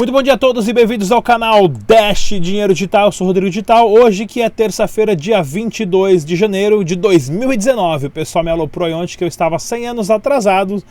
Muito bom dia a todos e bem-vindos ao canal Dash Dinheiro Digital. Eu sou Rodrigo Digital. Hoje que é terça-feira, dia 22 de janeiro de 2019. O pessoal me aloprou ontem que eu estava 100 anos atrasado.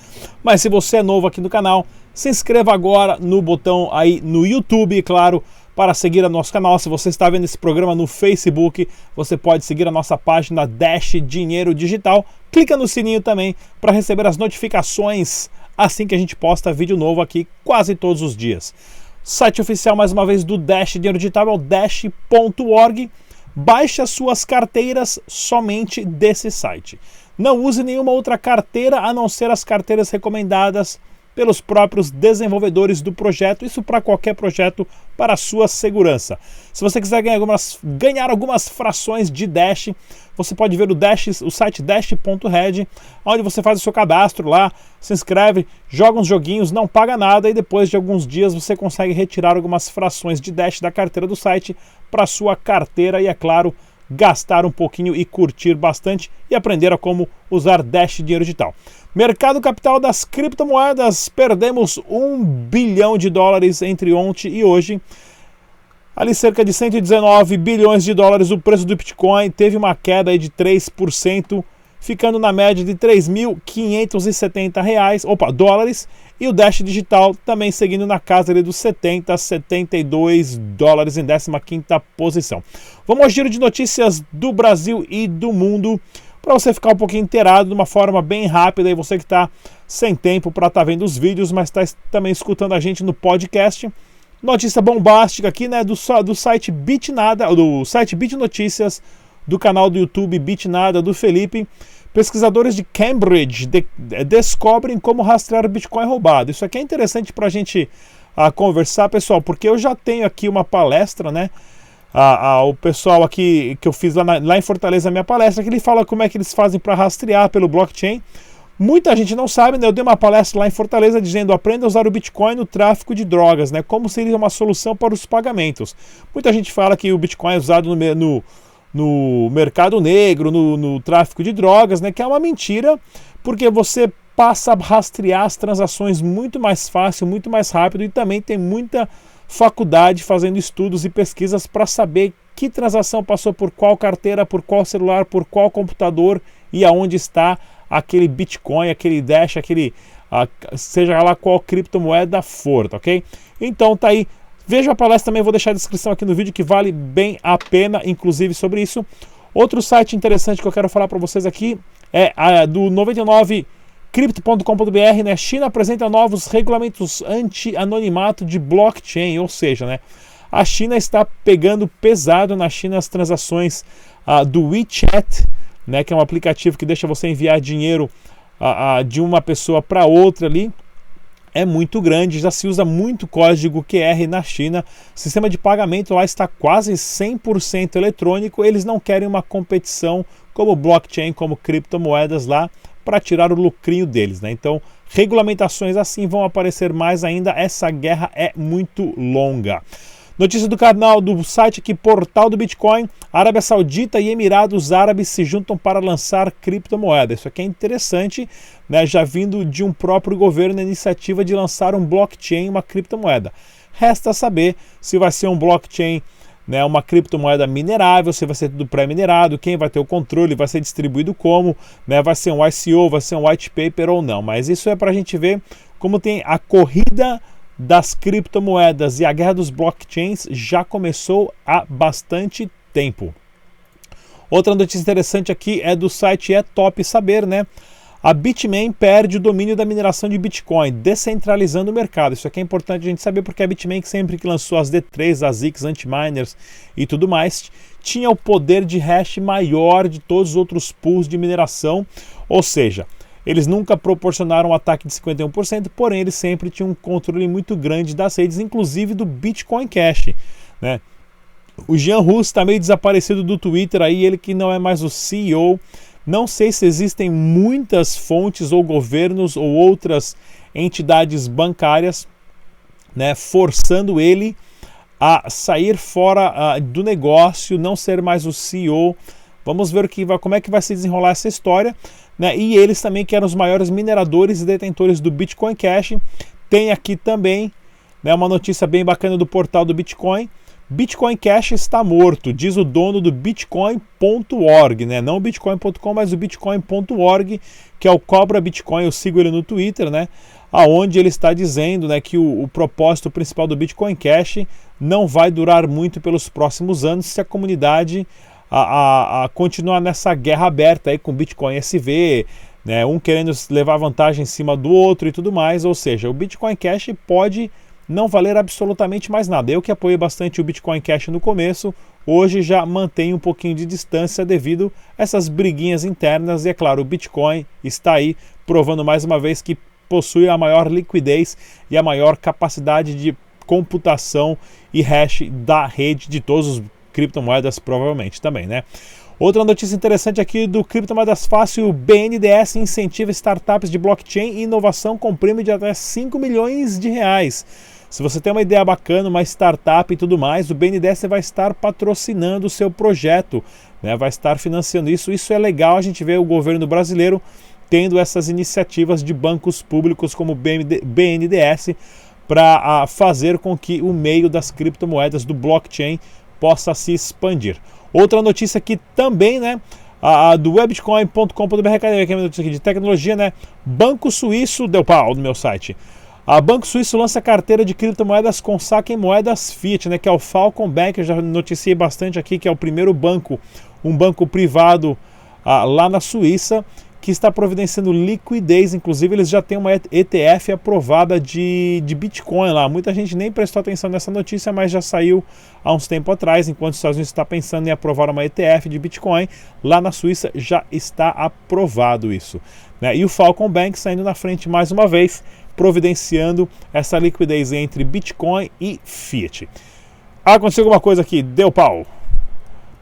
Mas se você é novo aqui no canal, se inscreva agora no botão aí no YouTube, claro, para seguir o nosso canal. Se você está vendo esse programa no Facebook, você pode seguir a nossa página Dash Dinheiro Digital. Clica no sininho também para receber as notificações assim que a gente posta vídeo novo aqui quase todos os dias. Site oficial, mais uma vez, do Dash Dinheiro Digital é o dash.org. Baixe as suas carteiras somente desse site. Não use nenhuma outra carteira a não ser as carteiras recomendadas pelos próprios desenvolvedores do projeto, isso para qualquer projeto para a sua segurança. Se você quiser ganhar algumas, ganhar algumas frações de Dash, você pode ver o, Dash, o site dash.red, onde você faz o seu cadastro lá, se inscreve, joga uns joguinhos, não paga nada e depois de alguns dias você consegue retirar algumas frações de Dash da carteira do site para sua carteira e, é claro, gastar um pouquinho e curtir bastante e aprender a como usar Dash Dinheiro Digital. Mercado capital das criptomoedas, perdemos um bilhão de dólares entre ontem e hoje. Ali cerca de 119 bilhões de dólares o preço do Bitcoin teve uma queda de 3%, ficando na média de 3.570 reais, opa, dólares, e o Dash Digital também seguindo na casa ali dos 70 72 dólares em 15ª posição. Vamos ao giro de notícias do Brasil e do mundo para você ficar um pouquinho inteirado de uma forma bem rápida e você que está sem tempo para estar tá vendo os vídeos, mas está também escutando a gente no podcast. Notícia bombástica aqui, né, do, do site Bitnada, do site Bit Notícias, do canal do YouTube Bitnada do Felipe. Pesquisadores de Cambridge de, de, descobrem como rastrear Bitcoin roubado. Isso aqui é interessante para a gente uh, conversar, pessoal, porque eu já tenho aqui uma palestra, né? O pessoal aqui que eu fiz lá, na, lá em Fortaleza, minha palestra, que ele fala como é que eles fazem para rastrear pelo blockchain. Muita gente não sabe, né? Eu dei uma palestra lá em Fortaleza dizendo aprenda a usar o Bitcoin no tráfico de drogas, né? Como seria uma solução para os pagamentos. Muita gente fala que o Bitcoin é usado no, no, no mercado negro, no, no tráfico de drogas, né? Que é uma mentira, porque você passa a rastrear as transações muito mais fácil, muito mais rápido e também tem muita faculdade fazendo estudos e pesquisas para saber que transação passou por qual carteira, por qual celular, por qual computador e aonde está aquele Bitcoin, aquele Dash, aquele seja lá qual criptomoeda for, tá ok? Então tá aí. Veja a palestra também, vou deixar a descrição aqui no vídeo que vale bem a pena, inclusive sobre isso. Outro site interessante que eu quero falar para vocês aqui é a, do 99 Crypto.com.br, né? China apresenta novos regulamentos anti-anonimato de blockchain, ou seja, né? A China está pegando pesado na China as transações uh, do WeChat, né? Que é um aplicativo que deixa você enviar dinheiro uh, uh, de uma pessoa para outra ali. É muito grande, já se usa muito código QR na China. O sistema de pagamento lá está quase 100% eletrônico. Eles não querem uma competição como blockchain, como criptomoedas lá para tirar o lucrinho deles. Né? Então, regulamentações assim vão aparecer mais ainda. Essa guerra é muito longa. Notícia do canal do site aqui, Portal do Bitcoin. Arábia Saudita e Emirados Árabes se juntam para lançar criptomoeda. Isso aqui é interessante, né? já vindo de um próprio governo a iniciativa de lançar um blockchain, uma criptomoeda. Resta saber se vai ser um blockchain né, uma criptomoeda minerável, se vai ser tudo pré-minerado, quem vai ter o controle, vai ser distribuído como, né, vai ser um ICO, vai ser um white paper ou não. Mas isso é para a gente ver como tem a corrida das criptomoedas e a guerra dos blockchains já começou há bastante tempo. Outra notícia interessante aqui é do site É Top Saber, né? A Bitmain perde o domínio da mineração de Bitcoin, descentralizando o mercado. Isso aqui é importante a gente saber porque a Bitmain, sempre que lançou as D3, as X, Antiminers e tudo mais, tinha o poder de hash maior de todos os outros pools de mineração. Ou seja, eles nunca proporcionaram um ataque de 51%, porém eles sempre tinham um controle muito grande das redes, inclusive do Bitcoin Cash. Né? O Jean Russo está meio desaparecido do Twitter aí, ele que não é mais o CEO não sei se existem muitas fontes ou governos ou outras entidades bancárias né, forçando ele a sair fora uh, do negócio, não ser mais o CEO. Vamos ver que vai, como é que vai se desenrolar essa história. Né? E eles também, que eram os maiores mineradores e detentores do Bitcoin Cash, tem aqui também né, uma notícia bem bacana do portal do Bitcoin. Bitcoin Cash está morto, diz o dono do Bitcoin.org, né? Não Bitcoin.com, mas o Bitcoin.org, que é o Cobra Bitcoin. Eu sigo ele no Twitter, né? Aonde ele está dizendo, né, que o, o propósito principal do Bitcoin Cash não vai durar muito pelos próximos anos se a comunidade a, a, a continuar nessa guerra aberta aí com Bitcoin SV, né? Um querendo levar vantagem em cima do outro e tudo mais. Ou seja, o Bitcoin Cash pode não valer absolutamente mais nada. Eu que apoiei bastante o Bitcoin Cash no começo, hoje já mantenho um pouquinho de distância devido a essas briguinhas internas. E é claro, o Bitcoin está aí provando mais uma vez que possui a maior liquidez e a maior capacidade de computação e hash da rede de todos os criptomoedas, provavelmente também, né? Outra notícia interessante aqui do Criptomoedas Fácil, o BNDES incentiva startups de blockchain e inovação com prêmio de até 5 milhões de reais. Se você tem uma ideia bacana, uma startup e tudo mais, o BNDES vai estar patrocinando o seu projeto, né? vai estar financiando isso. Isso é legal, a gente vê o governo brasileiro tendo essas iniciativas de bancos públicos como o BNDES para fazer com que o meio das criptomoedas do blockchain possa se expandir. Outra notícia aqui também, né? A, a do webcoin.com.br, cadê aqui a notícia aqui de tecnologia, né? Banco Suíço deu pau no meu site. A Banco Suíço lança carteira de criptomoedas com saque em moedas fiat, né, que é o Falcon Bank, eu já noticiei bastante aqui, que é o primeiro banco, um banco privado ah, lá na Suíça, que está providenciando liquidez. Inclusive, eles já têm uma ETF aprovada de, de Bitcoin lá. Muita gente nem prestou atenção nessa notícia, mas já saiu há uns tempo atrás. Enquanto os Estados Unidos está pensando em aprovar uma ETF de Bitcoin, lá na Suíça já está aprovado isso. Né? E o Falcon Bank saindo na frente mais uma vez providenciando essa liquidez entre Bitcoin e Fiat. Aconteceu alguma coisa aqui, deu pau.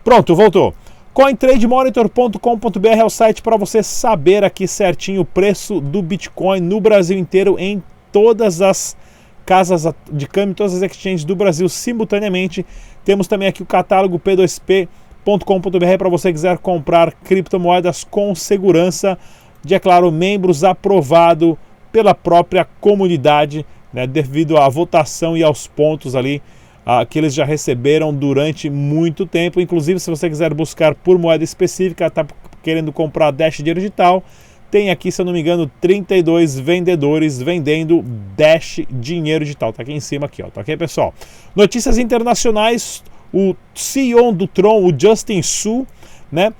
Pronto, voltou. CoinTradeMonitor.com.br é o site para você saber aqui certinho o preço do Bitcoin no Brasil inteiro em todas as casas de câmbio, todas as exchanges do Brasil simultaneamente. Temos também aqui o catálogo p2p.com.br para você quiser comprar criptomoedas com segurança, de é claro, membros aprovado pela própria comunidade, né, devido à votação e aos pontos ali ah, que eles já receberam durante muito tempo. Inclusive, se você quiser buscar por moeda específica, está querendo comprar Dash Dinheiro Digital, tem aqui, se eu não me engano, 32 vendedores vendendo Dash Dinheiro Digital. Tá aqui em cima aqui, ó. Tá ok, pessoal? Notícias internacionais, o CEO do Tron, o Justin Su, né?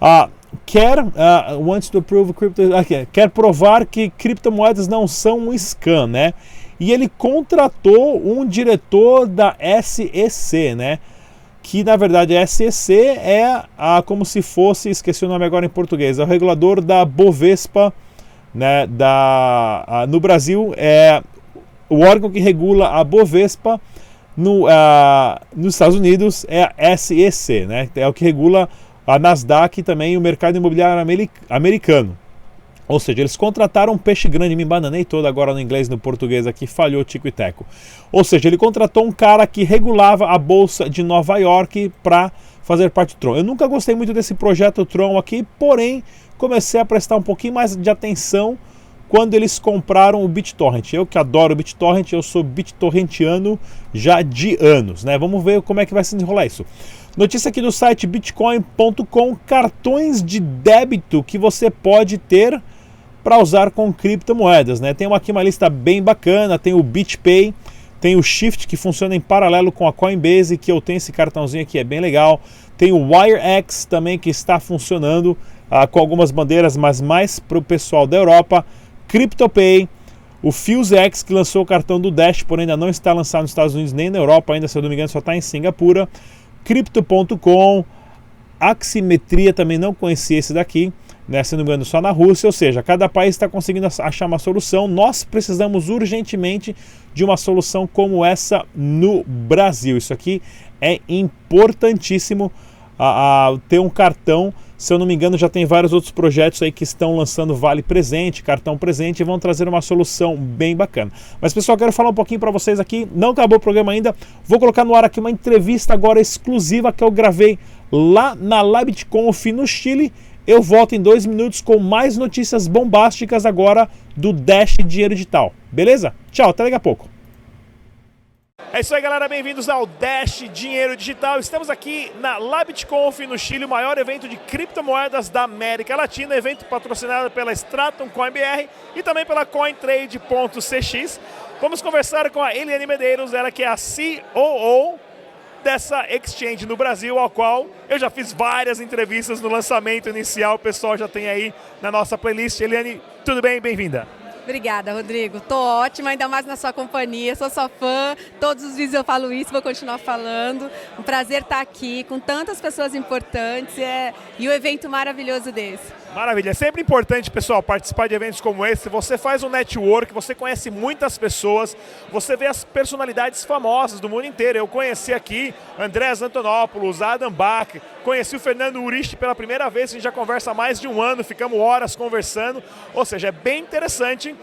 Ah, quer uh, wants to prove crypto, quer provar que criptomoedas não são um scam, né? E ele contratou um diretor da SEC, né? Que na verdade a SEC é a, como se fosse, esqueci o nome agora em português, é o regulador da Bovespa, né? Da, a, no Brasil é o órgão que regula a Bovespa. No, uh, nos Estados Unidos é a SEC, né? É o que regula a Nasdaq e também o mercado imobiliário americano. Ou seja, eles contrataram um peixe grande, me bananei todo agora no inglês e no português aqui, falhou tico e teco. Ou seja, ele contratou um cara que regulava a bolsa de Nova York para fazer parte do Tron. Eu nunca gostei muito desse projeto Tron aqui, porém comecei a prestar um pouquinho mais de atenção quando eles compraram o BitTorrent. Eu que adoro o BitTorrent, eu sou BitTorrentiano já de anos, né? Vamos ver como é que vai se enrolar isso. Notícia aqui do site bitcoin.com: cartões de débito que você pode ter para usar com criptomoedas. Né? Tem aqui uma lista bem bacana: tem o BitPay, tem o Shift que funciona em paralelo com a Coinbase, que eu tenho esse cartãozinho aqui, é bem legal. Tem o WireX também que está funcionando ah, com algumas bandeiras, mas mais para o pessoal da Europa. CryptoPay, o FuseX que lançou o cartão do Dash, porém ainda não está lançado nos Estados Unidos nem na Europa, ainda se eu não me engano só está em Singapura. Crypto.com, Aximetria também não conhecia esse daqui, né, se não me engano só na Rússia, ou seja, cada país está conseguindo achar uma solução. Nós precisamos urgentemente de uma solução como essa no Brasil. Isso aqui é importantíssimo a, a ter um cartão se eu não me engano, já tem vários outros projetos aí que estão lançando vale presente, cartão presente e vão trazer uma solução bem bacana. Mas pessoal, quero falar um pouquinho para vocês aqui. Não acabou o programa ainda. Vou colocar no ar aqui uma entrevista agora exclusiva que eu gravei lá na LabitConf no Chile. Eu volto em dois minutos com mais notícias bombásticas agora do Dash Dinheiro Digital. Beleza? Tchau, até daqui a pouco. É isso aí, galera. Bem-vindos ao Dash Dinheiro Digital. Estamos aqui na LabitConf no Chile, o maior evento de criptomoedas da América Latina. Evento patrocinado pela Stratum CoinBR e também pela CoinTrade.cx. Vamos conversar com a Eliane Medeiros, ela que é a COO dessa exchange no Brasil, ao qual eu já fiz várias entrevistas no lançamento inicial. O pessoal já tem aí na nossa playlist. Eliane, tudo bem? Bem-vinda. Obrigada, Rodrigo. Tô ótima, ainda mais na sua companhia. Sou sua fã. Todos os vídeos eu falo isso, vou continuar falando. Um prazer estar aqui com tantas pessoas importantes é... e o um evento maravilhoso desse. Maravilha. É sempre importante, pessoal, participar de eventos como esse. Você faz um network, você conhece muitas pessoas, você vê as personalidades famosas do mundo inteiro. Eu conheci aqui Andrés Antonopoulos, Adam Bach, conheci o Fernando Urich pela primeira vez, a gente já conversa há mais de um ano, ficamos horas conversando. Ou seja, é bem interessante.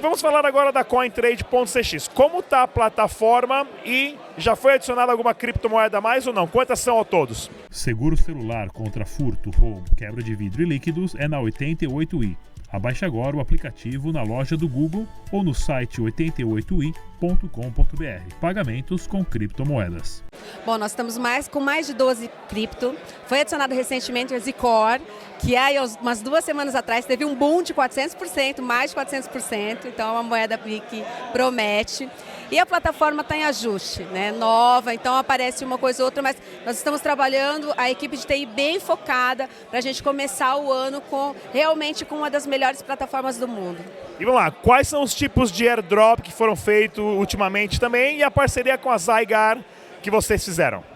Vamos falar agora da CoinTrade.cx. Como está a plataforma e já foi adicionada alguma criptomoeda a mais ou não? Quantas são ao todos? Seguro celular contra furto, roubo, quebra de vidro e líquidos é na 88i. Abaixe agora o aplicativo na loja do Google ou no site 88i.com.br. Pagamentos com criptomoedas. Bom, nós estamos mais com mais de 12 cripto. Foi adicionado recentemente o Zicor, que aí umas duas semanas atrás teve um boom de 400%, mais de 400%. Então é uma moeda que promete. E a plataforma está em ajuste, né? nova, então aparece uma coisa ou outra, mas nós estamos trabalhando, a equipe de TI bem focada para a gente começar o ano com realmente com uma das melhores plataformas do mundo. E vamos lá, quais são os tipos de airdrop que foram feitos ultimamente também e a parceria com a Zygar que vocês fizeram?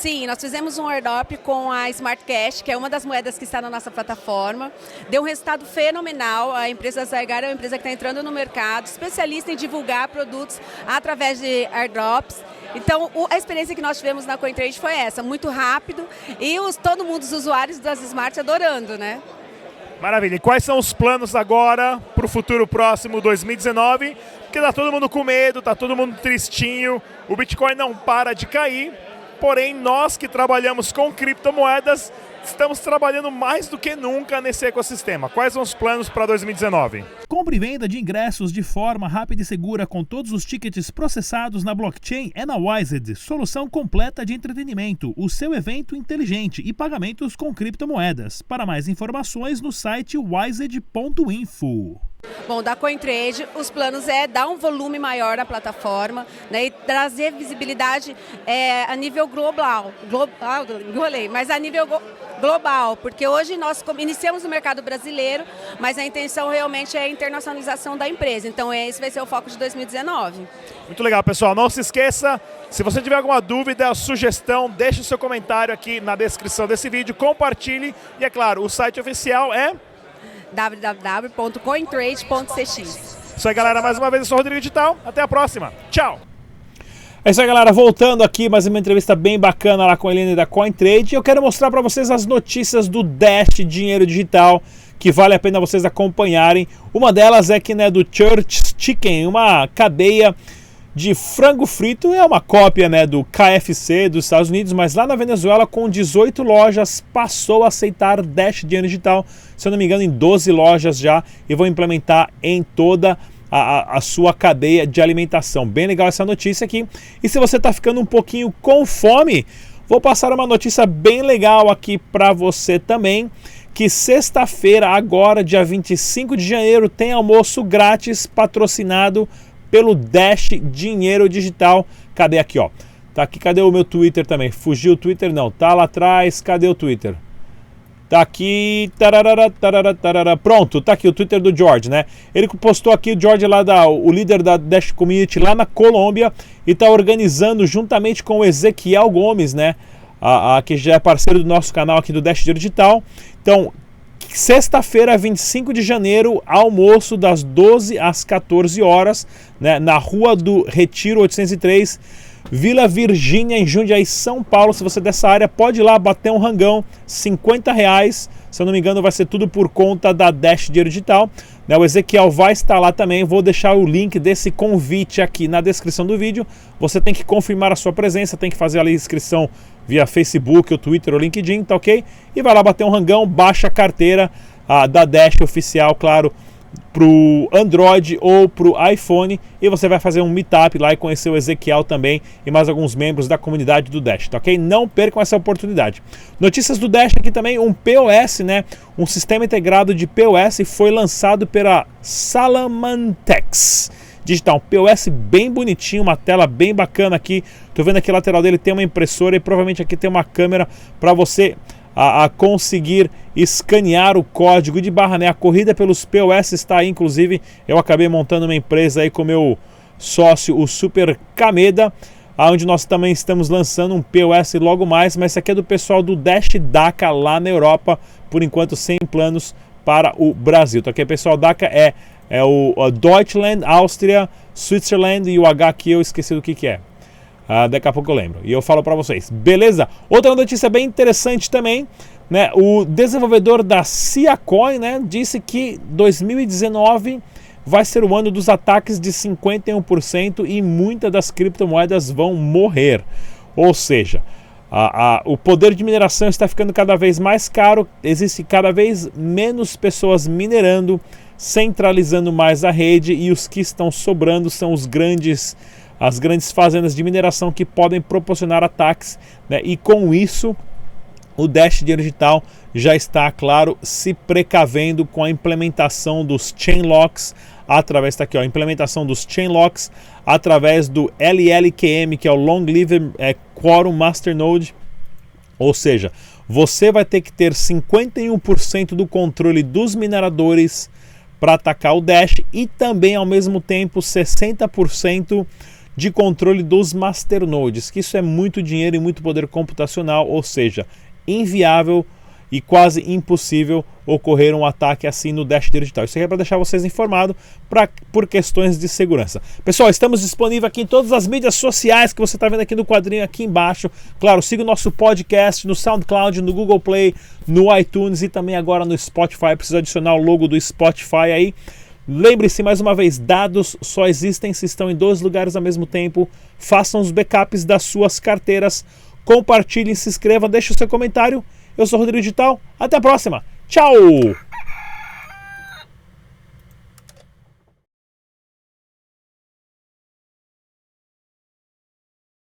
Sim, nós fizemos um airdrop com a Smart Cash, que é uma das moedas que está na nossa plataforma. Deu um resultado fenomenal. A empresa Zygar é uma empresa que está entrando no mercado, especialista em divulgar produtos através de airdrops. Então, a experiência que nós tivemos na CoinTrade foi essa, muito rápido e os, todo mundo, os usuários das Smart adorando, né? Maravilha. E quais são os planos agora para o futuro próximo 2019? Porque tá todo mundo com medo, tá todo mundo tristinho, o Bitcoin não para de cair porém nós que trabalhamos com criptomoedas estamos trabalhando mais do que nunca nesse ecossistema. Quais são os planos para 2019? Compre e venda de ingressos de forma rápida e segura com todos os tickets processados na blockchain é na Wised, solução completa de entretenimento, o seu evento inteligente e pagamentos com criptomoedas. Para mais informações no site wised.info. Bom, da CoinTrade, os planos é dar um volume maior na plataforma né, e trazer visibilidade é, a nível global. Global, enrolei, mas a nível global, porque hoje nós iniciamos no mercado brasileiro, mas a intenção realmente é a internacionalização da empresa. Então esse vai ser o foco de 2019. Muito legal, pessoal. Não se esqueça, se você tiver alguma dúvida, sugestão, deixe o seu comentário aqui na descrição desse vídeo, compartilhe e, é claro, o site oficial é www.cointrade.cx. Isso aí, galera. Mais uma vez, eu sou o Rodrigo Digital. Até a próxima. Tchau. É isso aí, galera. Voltando aqui, mais uma entrevista bem bacana lá com a Helene da CoinTrade. Eu quero mostrar para vocês as notícias do Dash Dinheiro Digital que vale a pena vocês acompanharem. Uma delas é que né, do Church Chicken, uma cadeia de frango frito é uma cópia né, do KFC dos Estados Unidos, mas lá na Venezuela, com 18 lojas, passou a aceitar Dash Dinheiro Digital, se eu não me engano, em 12 lojas já, e vão implementar em toda a, a, sua cadeia de alimentação. Bem legal essa notícia aqui. E se você está ficando um pouquinho com fome, vou passar uma notícia bem legal aqui para você também. Que sexta-feira, agora, dia 25 de janeiro, tem almoço grátis patrocinado pelo Dash Dinheiro Digital. Cadê aqui, ó? Tá aqui, cadê o meu Twitter também? Fugiu o Twitter? Não, tá lá atrás. Cadê o Twitter? Tá aqui. Tararara, tararara. Pronto, tá aqui o Twitter do George, né? Ele postou aqui o George lá da o líder da Dash Community lá na Colômbia e tá organizando juntamente com o Ezequiel Gomes, né? A, a, que já é parceiro do nosso canal aqui do Dash Digital. Então, Sexta-feira, 25 de janeiro, almoço das 12 às 14 horas, né, na Rua do Retiro 803, Vila Virgínia, em Jundiaí, São Paulo. Se você é dessa área, pode ir lá bater um rangão, 50 reais. Se eu não me engano, vai ser tudo por conta da Dash Dinheiro Digital. Né, o Ezequiel vai estar lá também. Vou deixar o link desse convite aqui na descrição do vídeo. Você tem que confirmar a sua presença, tem que fazer ali a inscrição via Facebook, o Twitter, o LinkedIn, tá ok? E vai lá bater um rangão, baixa a carteira da Dash oficial, claro, para o Android ou para o iPhone e você vai fazer um meetup lá e conhecer o Ezequiel também e mais alguns membros da comunidade do Dash, tá ok? Não percam essa oportunidade. Notícias do Dash aqui também, um POS, né? Um sistema integrado de POS foi lançado pela Salamantex digital, um POS bem bonitinho, uma tela bem bacana aqui. Tô vendo aqui lateral dele tem uma impressora e provavelmente aqui tem uma câmera para você a, a, conseguir escanear o código de barra, né? A corrida pelos POS está aí, inclusive eu acabei montando uma empresa aí com meu sócio, o Super Cameda, onde nós também estamos lançando um POS logo mais, mas esse aqui é do pessoal do Dash DACA lá na Europa, por enquanto sem planos para o Brasil. Tá aqui, pessoal, DACA é, é o Deutschland, Áustria, Switzerland e o H aqui eu esqueci do que, que é. Ah, daqui a pouco eu lembro. E eu falo para vocês. Beleza? Outra notícia bem interessante também. Né? O desenvolvedor da Ciacoin né, disse que 2019 vai ser o ano dos ataques de 51% e muitas das criptomoedas vão morrer. Ou seja, a, a, o poder de mineração está ficando cada vez mais caro, existe cada vez menos pessoas minerando, centralizando mais a rede e os que estão sobrando são os grandes as grandes fazendas de mineração que podem proporcionar ataques, né? e com isso o Dash Dinheiro Digital já está, claro, se precavendo com a implementação dos chain locks através tá aqui, ó, implementação dos chain locks através do LLQM, que é o Long Live é, Quorum Masternode, ou seja, você vai ter que ter 51% do controle dos mineradores para atacar o Dash e também ao mesmo tempo 60% de controle dos masternodes, que isso é muito dinheiro e muito poder computacional, ou seja, inviável e quase impossível ocorrer um ataque assim no Dash Digital. Isso aqui é para deixar vocês informados por questões de segurança. Pessoal, estamos disponíveis aqui em todas as mídias sociais que você está vendo aqui no quadrinho aqui embaixo. Claro, siga o nosso podcast no SoundCloud, no Google Play, no iTunes e também agora no Spotify. Precisa adicionar o logo do Spotify aí. Lembre-se mais uma vez: dados só existem se estão em dois lugares ao mesmo tempo. Façam os backups das suas carteiras. Compartilhem, se inscrevam, deixe o seu comentário. Eu sou Rodrigo Digital. Até a próxima. Tchau!